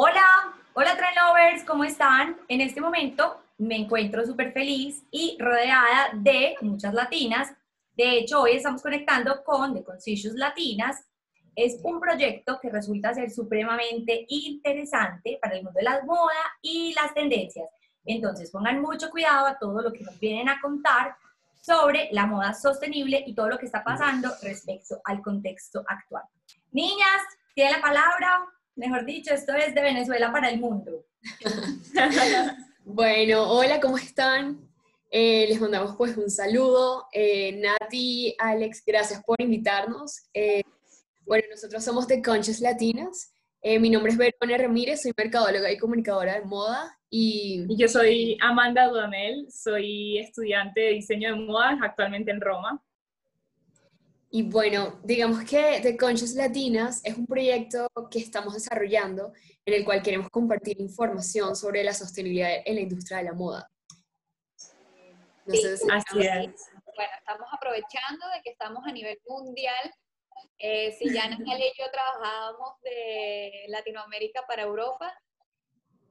Hola, hola Trend Lovers, ¿cómo están? En este momento me encuentro súper feliz y rodeada de muchas latinas. De hecho, hoy estamos conectando con The Conscious Latinas. Es un proyecto que resulta ser supremamente interesante para el mundo de la moda y las tendencias. Entonces, pongan mucho cuidado a todo lo que nos vienen a contar sobre la moda sostenible y todo lo que está pasando respecto al contexto actual. Niñas, tiene la palabra. Mejor dicho, esto es de Venezuela para el mundo. bueno, hola, ¿cómo están? Eh, les mandamos pues un saludo. Eh, Nati, Alex, gracias por invitarnos. Eh, bueno, nosotros somos de Conchas Latinas. mi nombre es Verónica Ramírez, soy mercadóloga y comunicadora de moda. Y, y yo soy Amanda Dudamel, soy estudiante de diseño de moda actualmente en Roma. Y bueno, digamos que The Conchas Latinas es un proyecto que estamos desarrollando en el cual queremos compartir información sobre la sostenibilidad en la industria de la moda. sí, así es. Bueno, estamos aprovechando de que estamos a nivel mundial. Eh, si ya Natalia y yo trabajábamos de Latinoamérica para Europa,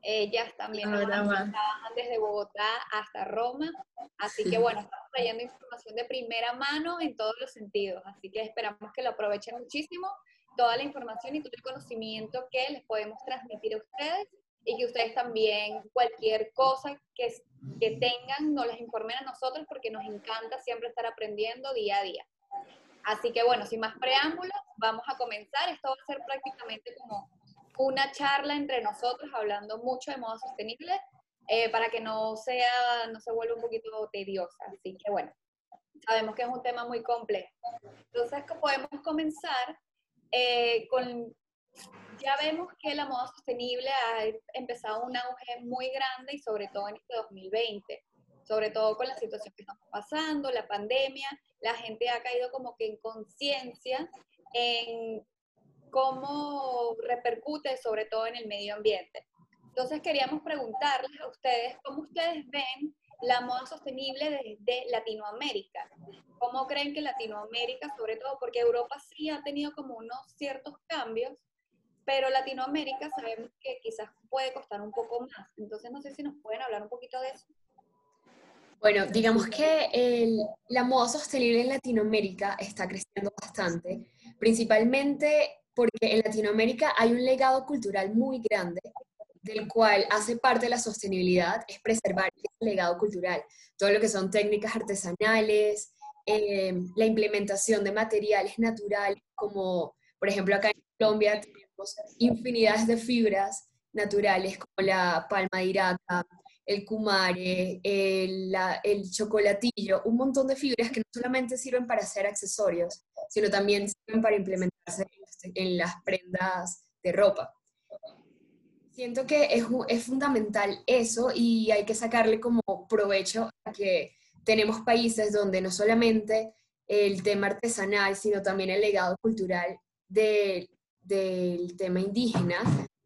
ellas también trabajan desde Bogotá hasta Roma. Así que bueno, estamos trayendo información de primera mano en todos los sentidos. Así que esperamos que lo aprovechen muchísimo, toda la información y todo el conocimiento que les podemos transmitir a ustedes y que ustedes también cualquier cosa que, que tengan nos las informen a nosotros porque nos encanta siempre estar aprendiendo día a día. Así que bueno, sin más preámbulos, vamos a comenzar. Esto va a ser prácticamente como una charla entre nosotros hablando mucho de modo sostenible eh, para que no sea, no se vuelva un poquito tediosa. Así que bueno, sabemos que es un tema muy complejo. Entonces, podemos comenzar eh, con, ya vemos que la moda sostenible ha empezado un auge muy grande y sobre todo en este 2020, sobre todo con la situación que estamos pasando, la pandemia, la gente ha caído como que en conciencia en cómo repercute sobre todo en el medio ambiente. Entonces queríamos preguntarles a ustedes cómo ustedes ven la moda sostenible desde Latinoamérica. ¿Cómo creen que Latinoamérica, sobre todo porque Europa sí ha tenido como unos ciertos cambios, pero Latinoamérica sabemos que quizás puede costar un poco más. Entonces no sé si nos pueden hablar un poquito de eso. Bueno, digamos que la moda sostenible en Latinoamérica está creciendo bastante, principalmente porque en Latinoamérica hay un legado cultural muy grande del cual hace parte la sostenibilidad es preservar ese legado cultural, todo lo que son técnicas artesanales, eh, la implementación de materiales naturales, como por ejemplo acá en Colombia tenemos infinidades de fibras naturales como la palma de irata, el kumare, el, el chocolatillo, un montón de fibras que no solamente sirven para hacer accesorios, sino también sirven para implementarse en las prendas de ropa. Siento que es, es fundamental eso y hay que sacarle como provecho a que tenemos países donde no solamente el tema artesanal, sino también el legado cultural del tema indígena.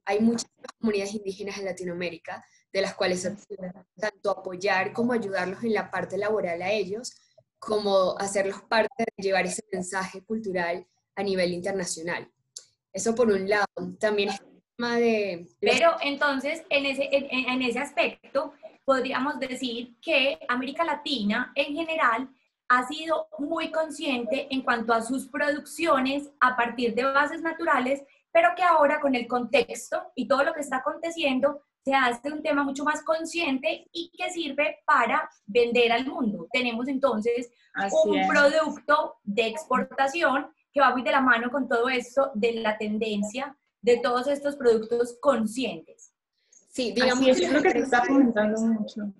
Hay muchas comunidades indígenas en Latinoamérica, de las cuales se puede tanto apoyar como ayudarlos en la parte laboral a ellos, como hacerlos parte de llevar ese mensaje cultural a nivel internacional. Eso por un lado. También es tema de... Pero entonces, en ese, en, ese aspecto, podríamos decir que América Latina en general ha sido muy consciente en cuanto a sus producciones a partir de bases naturales, pero que ahora con el contexto y todo lo que está aconteciendo, se hace un tema mucho más consciente y que sirve para vender al mundo. Tenemos entonces un producto de exportación que va muy de la mano con todo esto de la tendencia de todos estos productos conscientes. Sí, digamos que yo creo que se está fomentando mucho.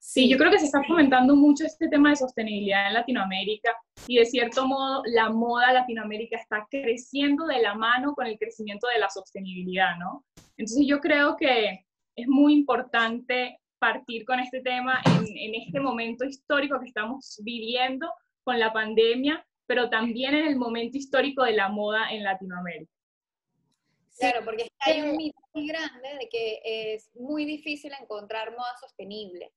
Sí, yo creo que se está fomentando mucho este tema de sostenibilidad en Latinoamérica y de cierto modo la moda Latinoamérica está creciendo de la mano con el crecimiento de la sostenibilidad, ¿no? Entonces yo creo que es muy importante partir con este tema en, en este momento histórico que estamos viviendo con la pandemia pero también en el momento histórico de la moda en Latinoamérica. Claro, porque hay un mito muy grande de que es muy difícil encontrar moda sostenible.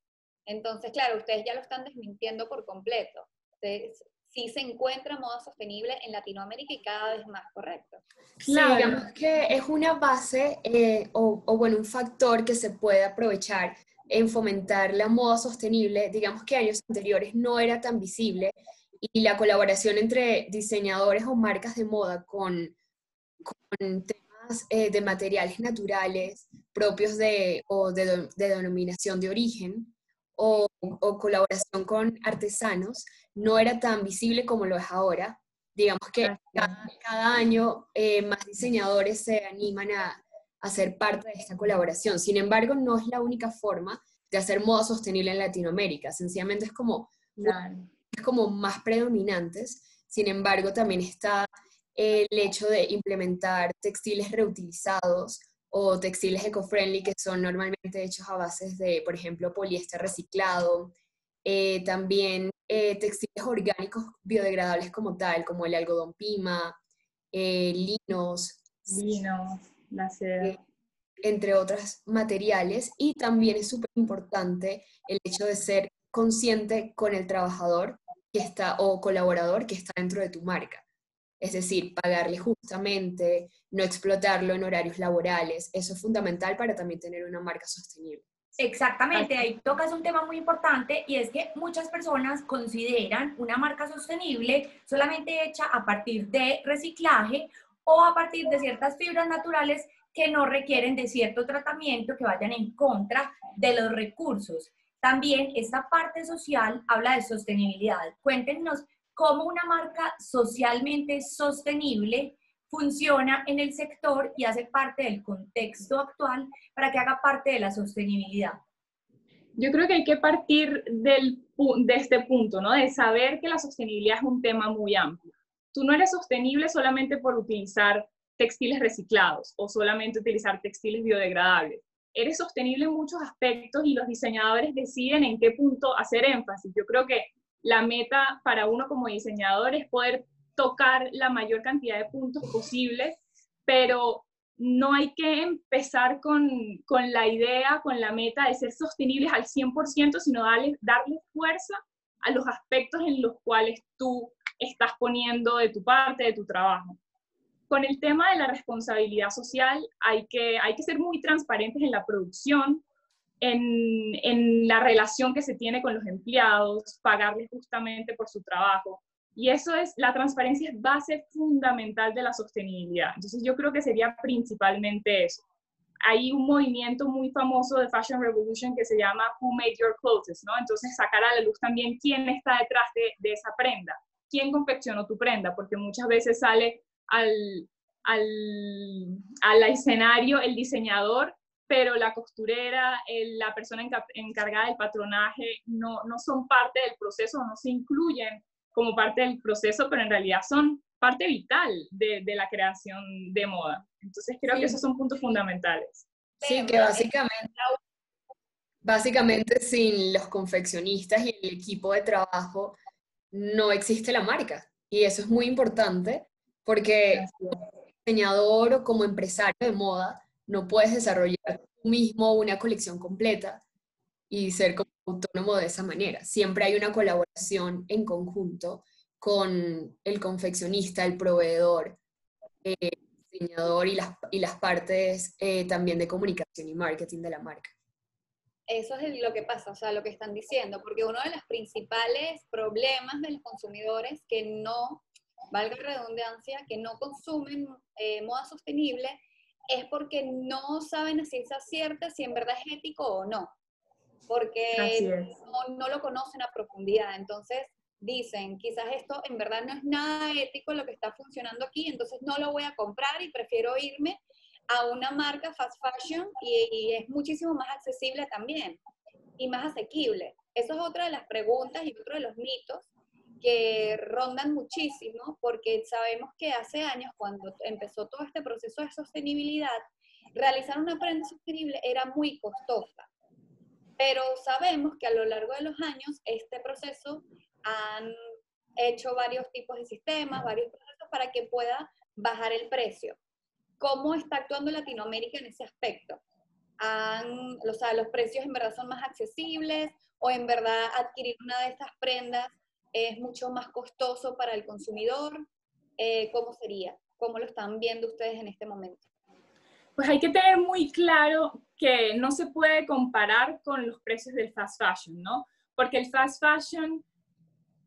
Entonces, claro, ustedes ya lo están desmintiendo por completo. sí se encuentra moda sostenible en Latinoamérica y cada vez más, ¿correcto? Sí, digamos que es una base eh, o, o, bueno, un factor que se puede aprovechar en fomentar la moda sostenible. Digamos que años anteriores no era tan visible y la colaboración entre diseñadores o marcas de moda con, con temas eh, de materiales naturales propios de, o de, de denominación de origen o, o, colaboración con artesanos no era tan visible como lo es ahora. Digamos que cada, año eh, más diseñadores se animan a, a ser parte de esta colaboración. Sin embargo, no es la única forma de hacer moda sostenible en Latinoamérica. Sencillamente es como, como más predominantes. Sin embargo, también está el hecho de implementar textiles reutilizados o textiles eco-friendly que son normalmente hechos a bases de, por ejemplo, poliéster reciclado. Eh, también eh, textiles orgánicos biodegradables como tal, como el algodón pima, eh, linos. Lino, la seda. entre otros materiales. Y también es súper importante el hecho de ser consciente con el trabajador que está o colaborador que está dentro de tu marca. Es decir, pagarle justamente, no explotarlo en horarios laborales. Eso es fundamental para también tener una marca sostenible. Exactamente, ahí tocas un tema muy importante y es que muchas personas consideran una marca sostenible solamente hecha a partir de reciclaje o a partir de ciertas fibras naturales que no requieren de cierto tratamiento que vayan en contra de los recursos. También esta parte social habla de sostenibilidad. Cuéntenos cómo una marca socialmente sostenible funciona en el sector y hace parte del contexto actual para que haga parte de la sostenibilidad. Yo creo que hay que partir de este punto, ¿no? De saber que la sostenibilidad es un tema muy amplio. Tú no eres sostenible solamente por utilizar textiles reciclados o solamente utilizar textiles biodegradables. Eres sostenible en muchos aspectos y los diseñadores deciden en qué punto hacer énfasis. Yo creo que la meta para uno como diseñador es poder tocar la mayor cantidad de puntos posibles, pero no hay que empezar con, con la idea, con la meta de ser sostenibles al 100%, sino darle, darle fuerza a los aspectos en los cuales tú estás poniendo de tu parte, de tu trabajo. Con el tema de la responsabilidad social, hay que, hay que ser muy transparentes en la producción, en, en, la relación que se tiene con los empleados, pagarles justamente por su trabajo. Y eso es, la transparencia es base fundamental de la sostenibilidad. Entonces yo creo que sería principalmente eso. Hay un movimiento muy famoso de Fashion Revolution que se llama Who Made Your Clothes, ¿no? Entonces sacar a la luz también quién está detrás de, de esa prenda, quién confeccionó tu prenda, porque muchas veces sale al, al, al escenario el diseñador pero la costurera, la persona encargada del patronaje no, no son parte del proceso, no se incluyen como parte del proceso, pero en realidad son parte vital de, de la creación de moda. Entonces creo que esos son puntos fundamentales. Sí, que básicamente, básicamente sin los confeccionistas y el equipo de trabajo no existe la marca. Y eso es muy importante porque como diseñador o como empresario de moda, no puedes desarrollar tú mismo una colección completa y ser como autónomo de esa manera. Siempre hay una colaboración en conjunto con el confeccionista, el proveedor, el diseñador y las, y las partes eh, también de comunicación y marketing de la marca. Eso es lo que pasa, o sea, lo que están diciendo, porque uno de los principales problemas de los consumidores que no, valga redundancia, que no consumen eh, moda sostenible es porque no saben a ciencia cierta si en verdad es ético o no, porque no, no, lo conocen a profundidad. Entonces dicen, quizás esto en verdad no es nada ético lo que está funcionando aquí, entonces no lo voy a comprar y prefiero irme a una marca fast fashion y, y es muchísimo más accesible también y más asequible. Eso es otra de las preguntas y otro de los mitos que rondan muchísimo porque sabemos que hace años, cuando empezó todo este proceso de sostenibilidad, realizar una prenda sostenible era muy costosa. Pero sabemos que a lo largo de los años este proceso han hecho varios tipos de sistemas, varios procesos para que pueda bajar el precio. ¿Cómo está actuando Latinoamérica en ese aspecto? Han, o los precios en verdad son más accesibles o en verdad adquirir una de estas prendas ¿Es mucho más costoso para el consumidor? Eh, ¿Cómo sería? ¿Cómo lo están viendo ustedes en este momento? Pues hay que tener muy claro que no se puede comparar con los precios del fast fashion, ¿no? Porque el fast fashion,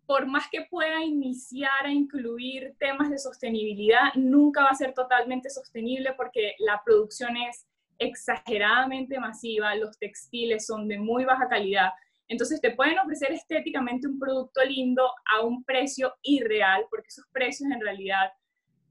por más que pueda iniciar a incluir temas de sostenibilidad, nunca va a ser totalmente sostenible porque la producción es exageradamente masiva, los textiles son de muy baja calidad. Entonces te pueden ofrecer estéticamente un producto lindo a un precio irreal, porque esos precios en realidad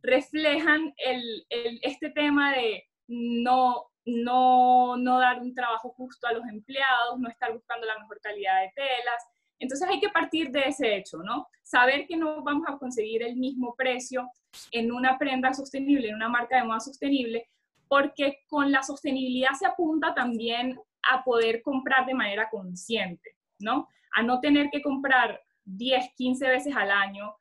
reflejan el, este tema de no, no, no dar un trabajo justo a los empleados, no estar buscando la mejor calidad de telas. Entonces hay que partir de ese hecho, ¿no? Saber que no vamos a conseguir el mismo precio en una prenda sostenible, en una marca de moda sostenible, porque con la sostenibilidad se apunta también a poder comprar de manera consciente, ¿no? A no tener que comprar 10, 15 veces al año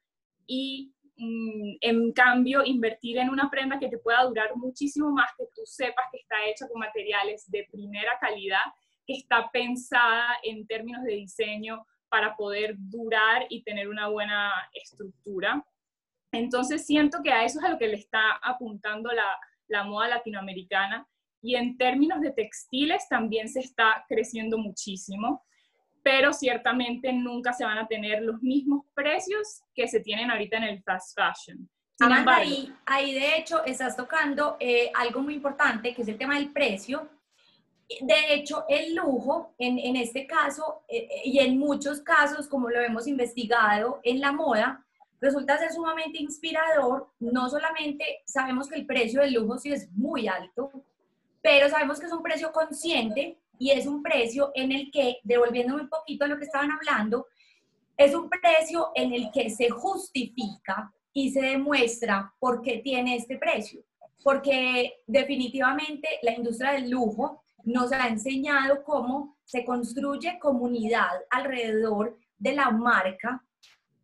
y mm, en cambio invertir en una prenda que te pueda durar muchísimo más, que tú sepas que está hecha con materiales de primera calidad, que está pensada en términos de diseño para poder durar y tener una buena estructura. Entonces siento que a eso es a lo que le está apuntando la, la moda latinoamericana. Y en términos de textiles también se está creciendo muchísimo, pero ciertamente nunca se van a tener los mismos precios que se tienen ahorita en el fast fashion. ahí, ahí, de hecho estás tocando eh, algo muy importante, que es el tema del precio. De hecho, el lujo, en, en este caso, eh, eh, y en muchos casos, como lo hemos investigado en la moda, resulta ser sumamente inspirador. No solamente sabemos que el precio del lujo sí es muy alto, pero sabemos que es un precio consciente y es un precio en el que, devolviéndome un poquito a lo que estaban hablando, es un precio en el que se justifica y se demuestra por qué tiene este precio. Porque definitivamente la industria del lujo nos ha enseñado cómo se construye comunidad alrededor de la marca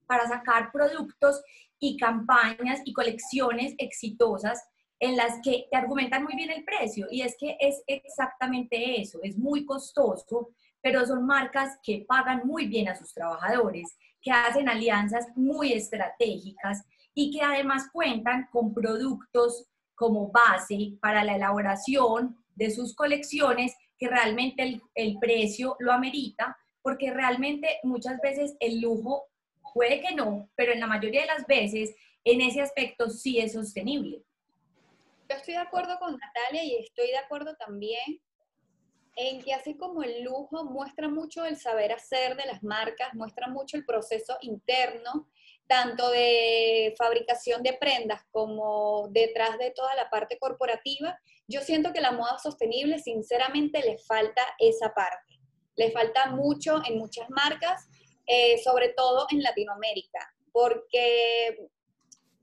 para sacar productos y campañas y colecciones exitosas en las que te argumentan muy bien el precio. Y es que es exactamente eso, es muy costoso, pero son marcas que pagan muy bien a sus trabajadores, que hacen alianzas muy estratégicas y que además cuentan con productos como base para la elaboración de sus colecciones que realmente el, el precio lo amerita, porque realmente muchas veces el lujo Puede que no, pero en la mayoría de las veces en ese aspecto sí es sostenible. Yo estoy de acuerdo con Natalia y estoy de acuerdo también en que así como el lujo muestra mucho el saber hacer de las marcas, muestra mucho el proceso interno, tanto de fabricación de prendas como detrás de toda la parte corporativa, yo siento que la moda sostenible sinceramente le falta esa parte. Le falta mucho en muchas marcas eh, sobre todo en Latinoamérica, porque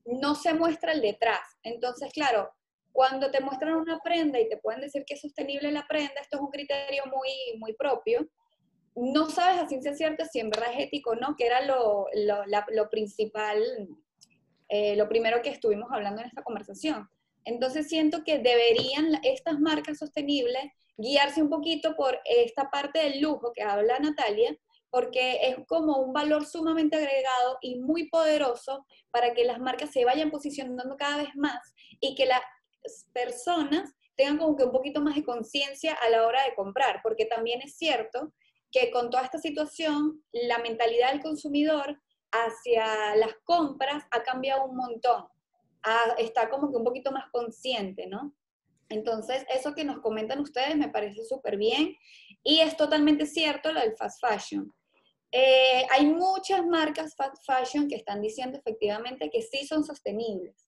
no se muestra el detrás. Entonces, claro, cuando te muestran una prenda y te pueden decir que es sostenible la prenda, esto es un criterio muy, muy propio, no sabes a ciencia cierta si en verdad es ético o no, que era lo, lo, principal, eh, lo primero que estuvimos hablando en esta conversación. Entonces siento que deberían estas marcas sostenibles guiarse un poquito por esta parte del lujo que habla Natalia, porque es como un valor sumamente agregado y muy poderoso para que las marcas se vayan posicionando cada vez más y que las personas tengan como que un poquito más de conciencia a la hora de comprar, porque también es cierto que con toda esta situación, la mentalidad del consumidor hacia las compras ha cambiado un montón, está como que un poquito más consciente, ¿no? Entonces, eso que nos comentan ustedes me parece súper bien y es totalmente cierto lo del fast fashion. Eh, hay muchas marcas fast fashion que están diciendo efectivamente que sí son sostenibles,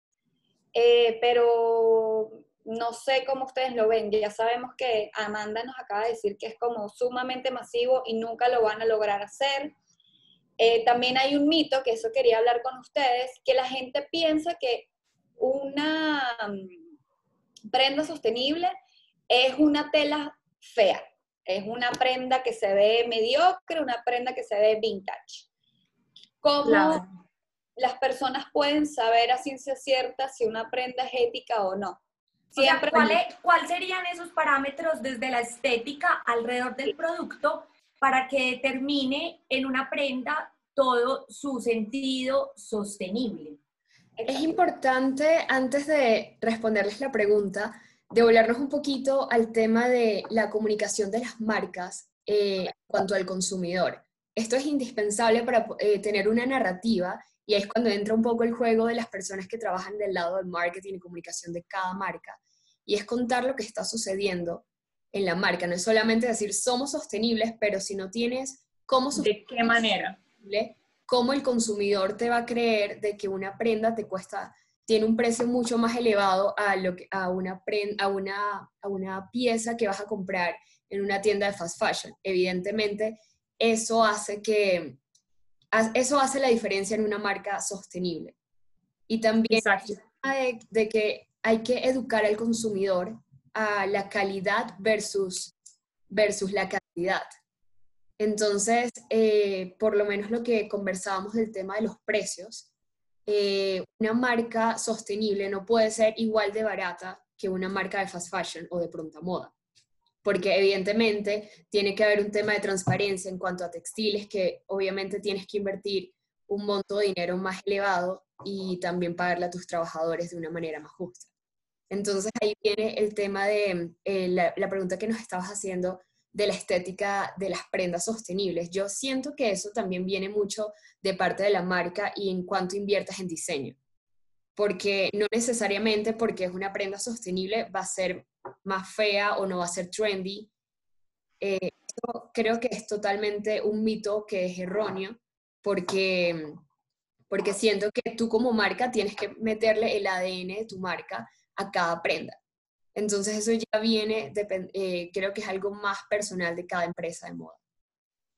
eh, pero no sé cómo ustedes lo ven. Ya sabemos que Amanda nos acaba de decir que es como sumamente masivo y nunca lo van a lograr hacer. Eh, también hay un mito, que eso quería hablar con ustedes, que la gente piensa que una mm, prenda sostenible es una tela fea. Es una prenda que se ve mediocre, una prenda que se ve vintage. ¿Cómo las personas pueden saber a ciencia cierta si una prenda es ética o no? Siempre ¿cuáles serían esos parámetros desde la estética alrededor del producto para que determine en una prenda todo su sentido sostenible. Es importante, antes de responderles la pregunta, devolvernos un poquito al tema de la comunicación de las marcas eh, en cuanto al consumidor. Esto es indispensable para eh, tener una narrativa y es cuando entra un poco el juego de las personas que trabajan del lado del marketing y comunicación de cada marca. Y es contar lo que está sucediendo en la marca. No es solamente decir somos sostenibles, pero si no tienes cómo... ¿De qué manera? ¿Cómo el consumidor te va a creer de que una prenda te cuesta, tiene un precio mucho más elevado a, lo que, a, una, a, una, a una pieza que vas a comprar en una tienda de fast fashion? Evidentemente, eso hace que eso hace la diferencia en una marca sostenible. Y también de, de, que hay que educar al consumidor a la calidad versus, versus la cantidad. Entonces, eh, por lo menos lo que conversábamos del tema de los precios, eh, una marca sostenible no puede ser igual de barata que una marca de fast fashion o de pronta moda porque evidentemente tiene que haber un tema de transparencia en cuanto a textiles, que obviamente tienes que invertir un monto de dinero más elevado y también pagarle a tus trabajadores de una manera más justa. Entonces ahí viene el tema de eh, la, la pregunta que nos estabas haciendo de la estética de las prendas sostenibles. Yo siento que eso también viene mucho de parte de la marca y en cuanto inviertas en diseño porque no necesariamente porque es una prenda sostenible va a ser más fea o no va a ser trendy. Eh, creo que es totalmente un mito que es erróneo, porque, porque siento que tú como marca tienes que meterle el ADN de tu marca a cada prenda. Entonces eso ya viene, eh, creo que es algo más personal de cada empresa de moda.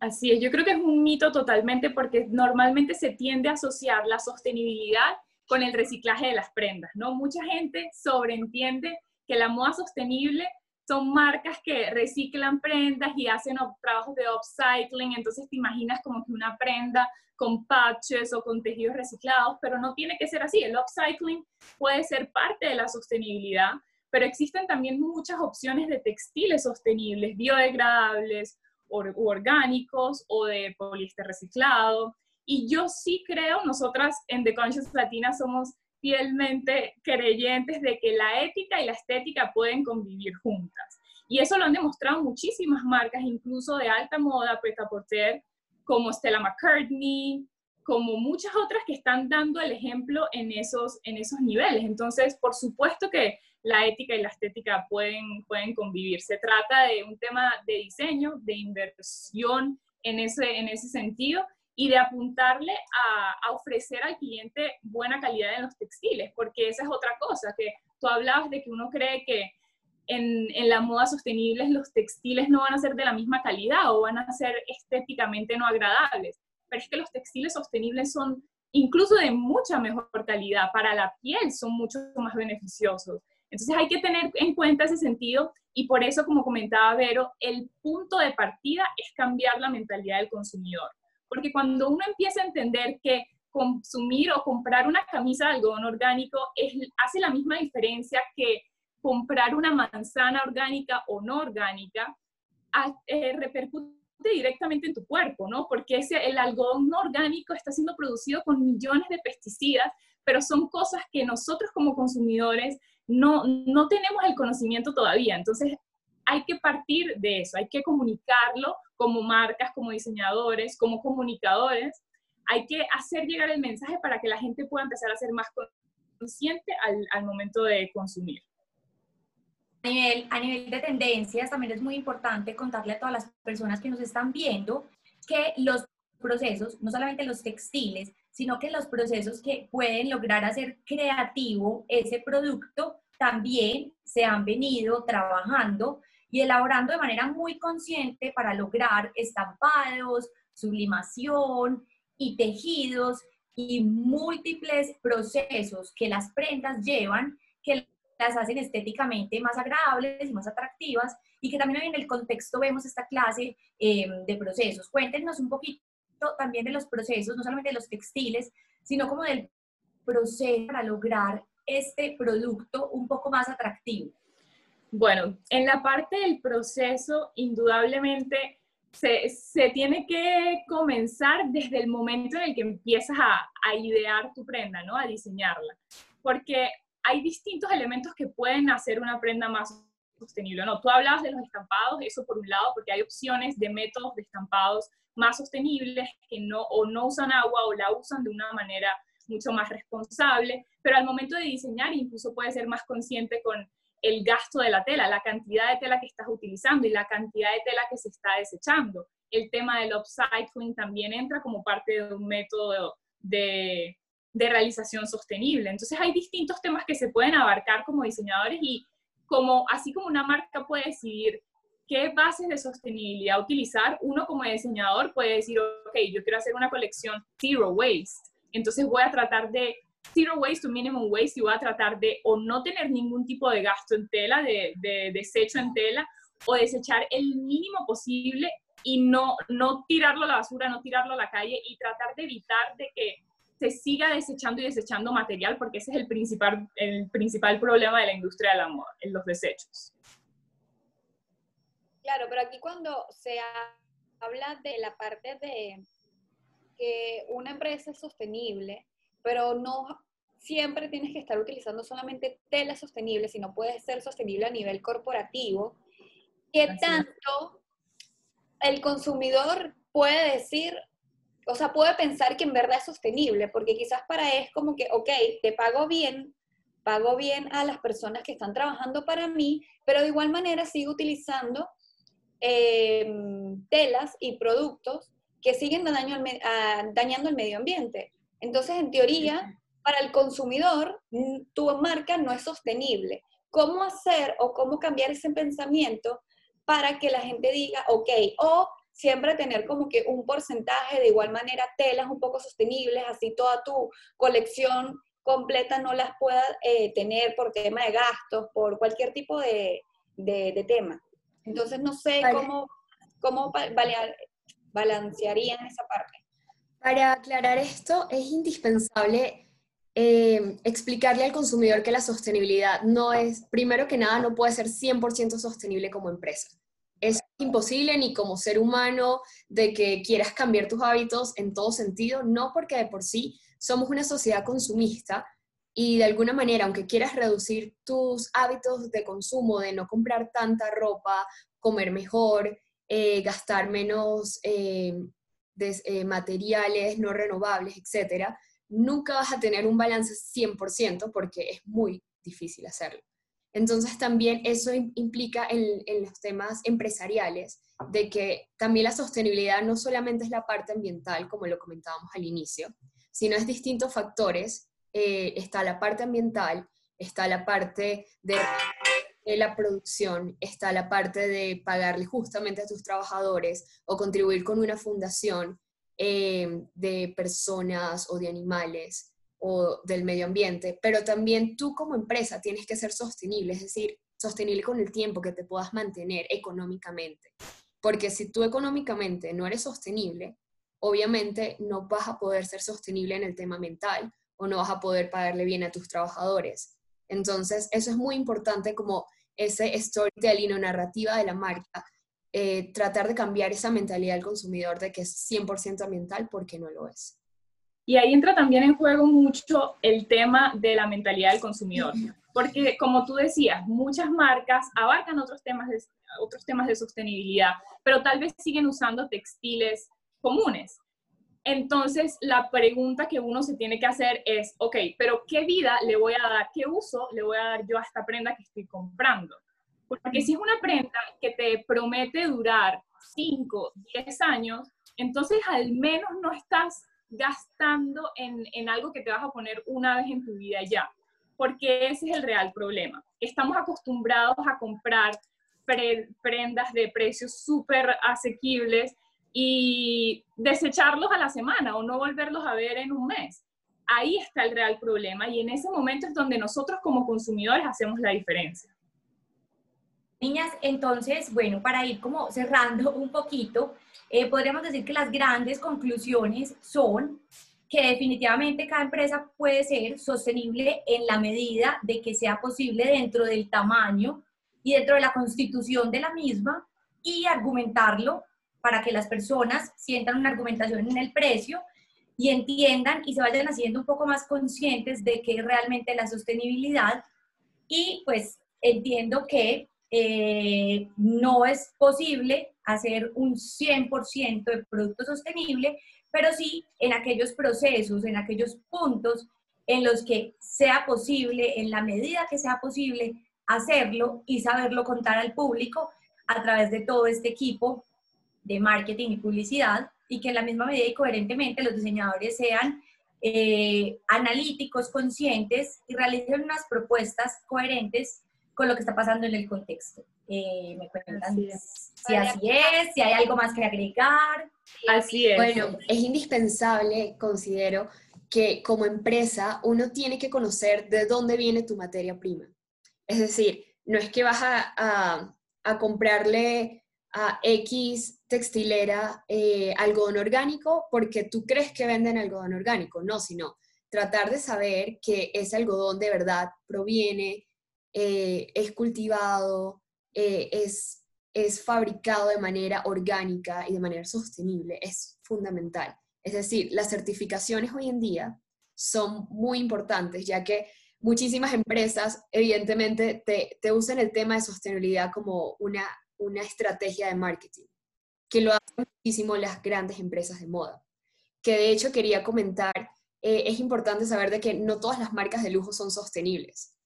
Así es, yo creo que es un mito totalmente porque normalmente se tiende a asociar la sostenibilidad con el reciclaje de las prendas, ¿no? Mucha gente sobreentiende que la moda sostenible son marcas que reciclan prendas y hacen trabajos de upcycling, entonces te imaginas como que una prenda con patches o con tejidos reciclados, pero no tiene que ser así. El upcycling puede ser parte de la sostenibilidad, pero existen también muchas opciones de textiles sostenibles, biodegradables, orgánicos o de poliéster reciclado. Y yo sí creo, nosotras en The Conscious Latina somos fielmente creyentes de que la ética y la estética pueden convivir juntas. Y eso lo han demostrado muchísimas marcas, incluso de alta moda, pues porter como Stella McCartney, como muchas otras que están dando el ejemplo en esos, en esos niveles. Entonces, por supuesto que la ética y la estética pueden, pueden convivir. Se trata de un tema de diseño, de inversión en ese, en ese sentido y de apuntarle a, ofrecer al cliente buena calidad en los textiles, porque esa es otra cosa, que tú hablabas de que uno cree que en, en, la moda sostenible los textiles no van a ser de la misma calidad o van a ser estéticamente no agradables, pero es que los textiles sostenibles son incluso de mucha mejor calidad, para la piel son mucho más beneficiosos. Entonces hay que tener en cuenta ese sentido y por eso, como comentaba Vero, el punto de partida es cambiar la mentalidad del consumidor. Porque cuando uno empieza a entender que consumir o comprar una camisa de algodón orgánico hace la misma diferencia que comprar una manzana orgánica o no orgánica, eh, repercute directamente en tu cuerpo, ¿no? Porque ese, el algodón no orgánico está siendo producido con millones de pesticidas, pero son cosas que nosotros como consumidores no, no tenemos el conocimiento todavía. Entonces, hay que partir de eso, hay que comunicarlo como marcas, como diseñadores, como comunicadores. Hay que hacer llegar el mensaje para que la gente pueda empezar a ser más consciente al, momento de consumir. A nivel, a nivel de tendencias, también es muy importante contarle a todas las personas que nos están viendo que los procesos, no solamente los textiles, sino que los procesos que pueden lograr hacer creativo ese producto también se han venido trabajando y elaborando de manera muy consciente para lograr estampados, sublimación y tejidos y múltiples procesos que las prendas llevan que las hacen estéticamente más agradables y más atractivas y que también en el contexto vemos esta clase eh, de procesos. Cuéntenos un poquito también de los procesos, no solamente de los textiles, sino como del proceso para lograr este producto un poco más atractivo. Bueno, en la parte del proceso, indudablemente se, se, tiene que comenzar desde el momento en el que empiezas a, a idear tu prenda, ¿no? A diseñarla. Porque hay distintos elementos que pueden hacer una prenda más sostenible. No, tú hablabas de los estampados, eso por un lado, porque hay opciones de métodos de estampados más sostenibles que no o no usan agua o la usan de una manera mucho más responsable, pero al momento de diseñar incluso puedes ser más consciente con el gasto de la tela, la cantidad de tela que estás utilizando y la cantidad de tela que se está desechando. El tema del upcycling también entra como parte de un método de, realización sostenible. Entonces hay distintos temas que se pueden abarcar como diseñadores y como, así como una marca puede decidir qué bases de sostenibilidad utilizar, uno como diseñador puede decir, ok, yo quiero hacer una colección zero waste, entonces voy a tratar de zero waste to minimum waste y voy a tratar de o no tener ningún tipo de gasto en tela, de, de desecho en tela, o desechar el mínimo posible y no, no tirarlo a la basura, no tirarlo a la calle y tratar de evitar de que se siga desechando y desechando material, porque ese es el principal, el principal problema de la industria de la moda, en los desechos. Claro, pero aquí cuando se habla de la parte de que una empresa es sostenible, pero no siempre tienes que estar utilizando solamente tela sostenible, sino puedes ser sostenible a nivel corporativo, ¿qué tanto el consumidor puede decir, o sea, puede pensar que en verdad es sostenible, porque quizás para él es como que, ok, te pago bien, pago bien a las personas que están trabajando para mí, pero de igual manera sigo utilizando em, telas y productos que siguen dañando el medio ambiente. Entonces, en teoría, para el consumidor, tu marca no es sostenible. ¿Cómo hacer o cómo cambiar ese pensamiento para que la gente diga, ok, o siempre tener como que un porcentaje, de igual manera telas un poco sostenibles, así toda tu colección completa no las pueda eh, tener por tema de gastos, por cualquier tipo de, de, tema. Entonces no sé cómo, cómo balancearían esa parte. Para aclarar esto, es indispensable eh, explicarle al consumidor que la sostenibilidad no es, primero que nada, no puede ser 100% sostenible como empresa. Es imposible ni como ser humano de que quieras cambiar tus hábitos en todo sentido, no porque de por sí somos una sociedad consumista y de alguna manera, aunque quieras reducir tus hábitos de consumo, de no comprar tanta ropa, comer mejor, eh, gastar menos eh, eh, materiales no renovables, etc., nunca vas a tener un balance 100% porque es muy difícil hacerlo. Entonces también eso implica en, los temas empresariales de que también la sostenibilidad no solamente es la parte ambiental, como lo comentábamos al inicio, sino es distintos factores. Eh, está la parte ambiental, está la parte de, la producción, está la parte de pagarle justamente a tus trabajadores o contribuir con una fundación eh, de personas o de animales o del medio ambiente, pero también tú como empresa tienes que ser sostenible, es decir, sostenible con el tiempo que te puedas mantener económicamente. Porque si tú económicamente no eres sostenible, obviamente no vas a poder ser sostenible en el tema mental o no vas a poder pagarle bien a tus trabajadores. Entonces, eso es muy importante como ese storytelling o narrativa de la marca, eh, tratar de cambiar esa mentalidad del consumidor de que es 100% ambiental porque no lo es. Y ahí entra también en juego mucho el tema de la mentalidad del consumidor, porque como tú decías, muchas marcas abarcan otros temas de, otros temas de sostenibilidad, pero tal vez siguen usando textiles comunes. Entonces, la pregunta que uno se tiene que hacer es, ok, pero ¿qué vida le voy a dar, qué uso le voy a dar yo a esta prenda que estoy comprando? Porque si es una prenda que te promete durar 5, 10 años, entonces al menos no estás gastando en, algo que te vas a poner una vez en tu vida ya, porque ese es el real problema. Estamos acostumbrados a comprar prendas de precios súper asequibles y desecharlos a la semana o no volverlos a ver en un mes. Ahí está el real problema y en ese momento es donde nosotros como consumidores hacemos la diferencia. Niñas, entonces, bueno, para ir como cerrando un poquito, eh, podríamos decir que las grandes conclusiones son que definitivamente cada empresa puede ser sostenible en la medida de que sea posible dentro del tamaño y dentro de la constitución de la misma y argumentarlo para que las personas sientan una argumentación en el precio y entiendan y se vayan haciendo un poco más conscientes de que realmente la sostenibilidad y pues entiendo que eh, no es posible hacer un 100% de producto sostenible, pero sí en aquellos procesos, en aquellos puntos en los que sea posible, en la medida que sea posible, hacerlo y saberlo contar al público a través de todo este equipo de marketing y publicidad y que en la misma medida y coherentemente los diseñadores sean eh, analíticos, conscientes y realicen unas propuestas coherentes con lo que está pasando en el contexto. Eh, me cuentan si así es, si hay algo más que agregar. Así es. Bueno, es indispensable, considero, que como empresa uno tiene que conocer de dónde viene tu materia prima. Es decir, no es que vas a, a comprarle a X textilera eh, algodón orgánico porque tú crees que venden algodón orgánico, no, sino tratar de saber que ese algodón de verdad proviene, eh, es cultivado, eh, es, es fabricado de manera orgánica y de manera sostenible, es fundamental. Es decir, las certificaciones hoy en día son muy importantes, ya que muchísimas empresas evidentemente te, te usan el tema de sostenibilidad como una una estrategia de marketing, que lo hacen muchísimo las grandes empresas de moda. Que de hecho quería comentar, eh, es importante saber de que no todas las marcas de lujo son sostenibles.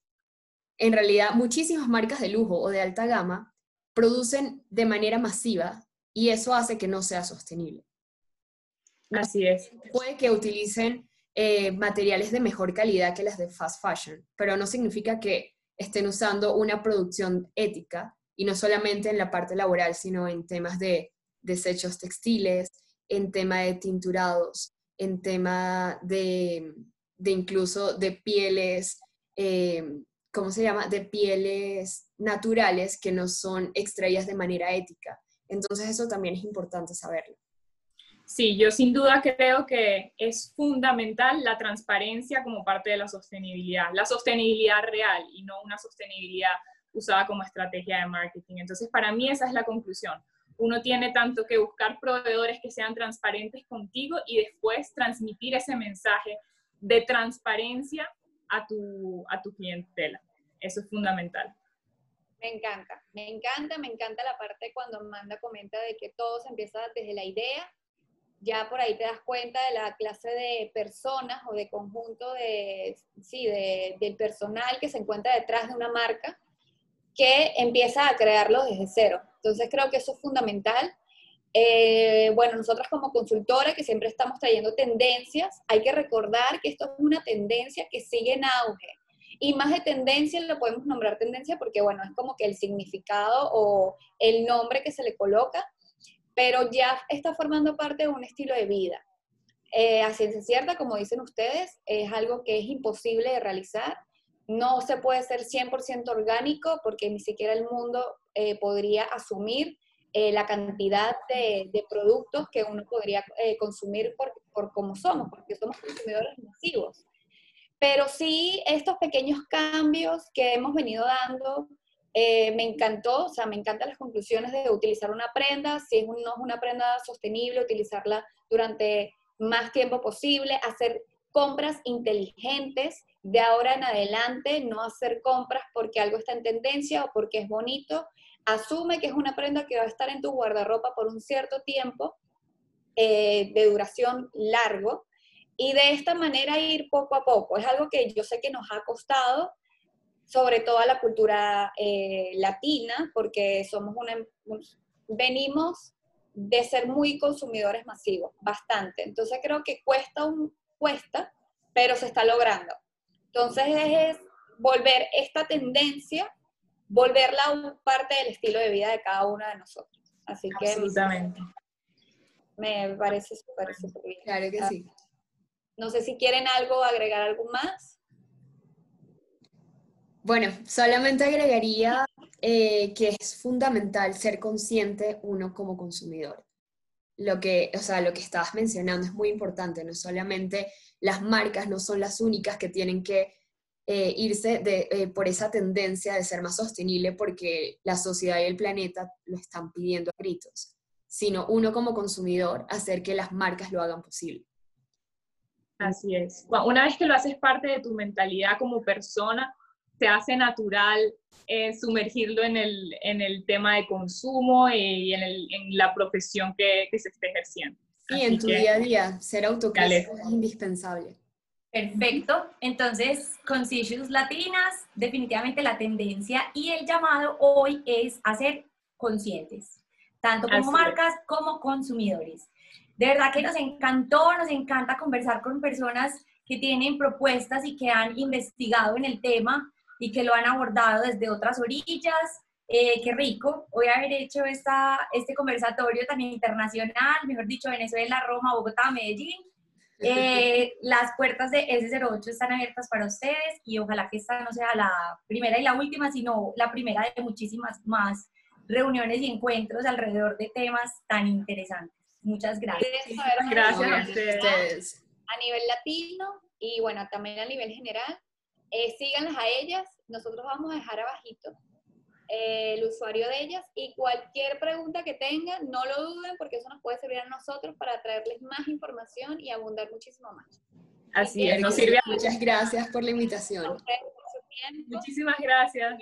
En realidad, muchísimas marcas de lujo o de alta gama producen de manera masiva y eso hace que no sea sostenible. Así es. Puede que utilicen eh, materiales de mejor calidad que las de fast fashion, pero no significa que estén usando una producción ética y no solamente en la parte laboral, sino en temas de desechos textiles, en tema de tinturados, en tema de, incluso de pieles, eh, ¿cómo se llama? De pieles naturales que no son extraídas de manera ética. Entonces eso también es importante saberlo. Sí, yo sin duda creo que es fundamental la transparencia como parte de la sostenibilidad, la sostenibilidad real y no una sostenibilidad usada como estrategia de marketing. Entonces, para mí esa es la conclusión. Uno tiene tanto que buscar proveedores que sean transparentes contigo y después transmitir ese mensaje de transparencia a tu, a tu clientela. Eso es fundamental. Me encanta, me encanta, me encanta la parte cuando Amanda comenta de que todo se empieza desde la idea. Ya por ahí te das cuenta de la clase de personas o de conjunto de, sí, de, del personal que se encuentra detrás de una marca que empieza a crearlo desde cero. Entonces creo que eso es fundamental. Eh, bueno, nosotros como consultores que siempre estamos trayendo tendencias, hay que recordar que esto es una tendencia que sigue en auge. Y más de tendencia lo podemos nombrar tendencia porque, bueno, es como que el significado o el nombre que se le coloca, pero ya está formando parte de un estilo de vida. Eh, a ciencia cierta, como dicen ustedes, es algo que es imposible de realizar no se puede ser 100% orgánico porque ni siquiera el mundo eh, podría asumir eh, la cantidad de, productos que uno podría eh, consumir por, por como somos, porque somos consumidores masivos. Pero sí, estos pequeños cambios que hemos venido dando, me encantó, o sea, me encantan las conclusiones de utilizar una prenda, si no es una prenda sostenible, utilizarla durante más tiempo posible, hacer compras inteligentes de ahora en adelante, no hacer compras porque algo está en tendencia o porque es bonito. Asume que es una prenda que va a estar en tu guardarropa por un cierto tiempo eh, de duración largo y de esta manera ir poco a poco. Es algo que yo sé que nos ha costado, sobre todo a la cultura eh, latina, porque somos una, venimos de ser muy consumidores masivos, bastante. Entonces creo que cuesta cuesta, pero se está logrando. Entonces es volver esta tendencia, volverla parte del estilo de vida de cada uno de nosotros. Así que Absolutamente. me parece súper, súper bien. Claro que sí. No sé si quieren algo, agregar algo más. Bueno, solamente agregaría eh, que es fundamental ser consciente uno como consumidor lo que, o sea, lo que estabas mencionando es muy importante, no solamente las marcas no son las únicas que tienen que eh, irse de, eh, por esa tendencia de ser más sostenible porque la sociedad y el planeta lo están pidiendo a gritos, sino uno como consumidor hacer que las marcas lo hagan posible. Así es. Una vez que lo haces parte de tu mentalidad como persona, se hace natural eh, sumergirlo en el, en el, tema de consumo y en, el, en la profesión que, que, se esté ejerciendo. Y en tu día a día, ser autocrítico es indispensable. Perfecto. Entonces, Conscious Latinas, definitivamente la tendencia y el llamado hoy es a ser conscientes, tanto como marcas como consumidores. De verdad que nos encantó, nos encanta conversar con personas que tienen propuestas y que han investigado en el tema y que lo han abordado desde otras orillas. Eh, qué rico hoy haber hecho esta, este conversatorio tan internacional, mejor dicho, Venezuela, Roma, Bogotá, Medellín. Eh, las puertas de S08 están abiertas para ustedes y ojalá que esta no sea la primera y la última, sino la primera de muchísimas más reuniones y encuentros alrededor de temas tan interesantes. Muchas gracias. Gracias a ustedes. A nivel latino y bueno, también a nivel general, eh, síganlas a ellas. Nosotros vamos a dejar abajito eh, el usuario de ellas y cualquier pregunta que tengan, no lo duden porque eso nos puede servir a nosotros para traerles más información y abundar muchísimo más. Así es, nos sirve. Muchas gracias por la invitación. Muchísimas gracias.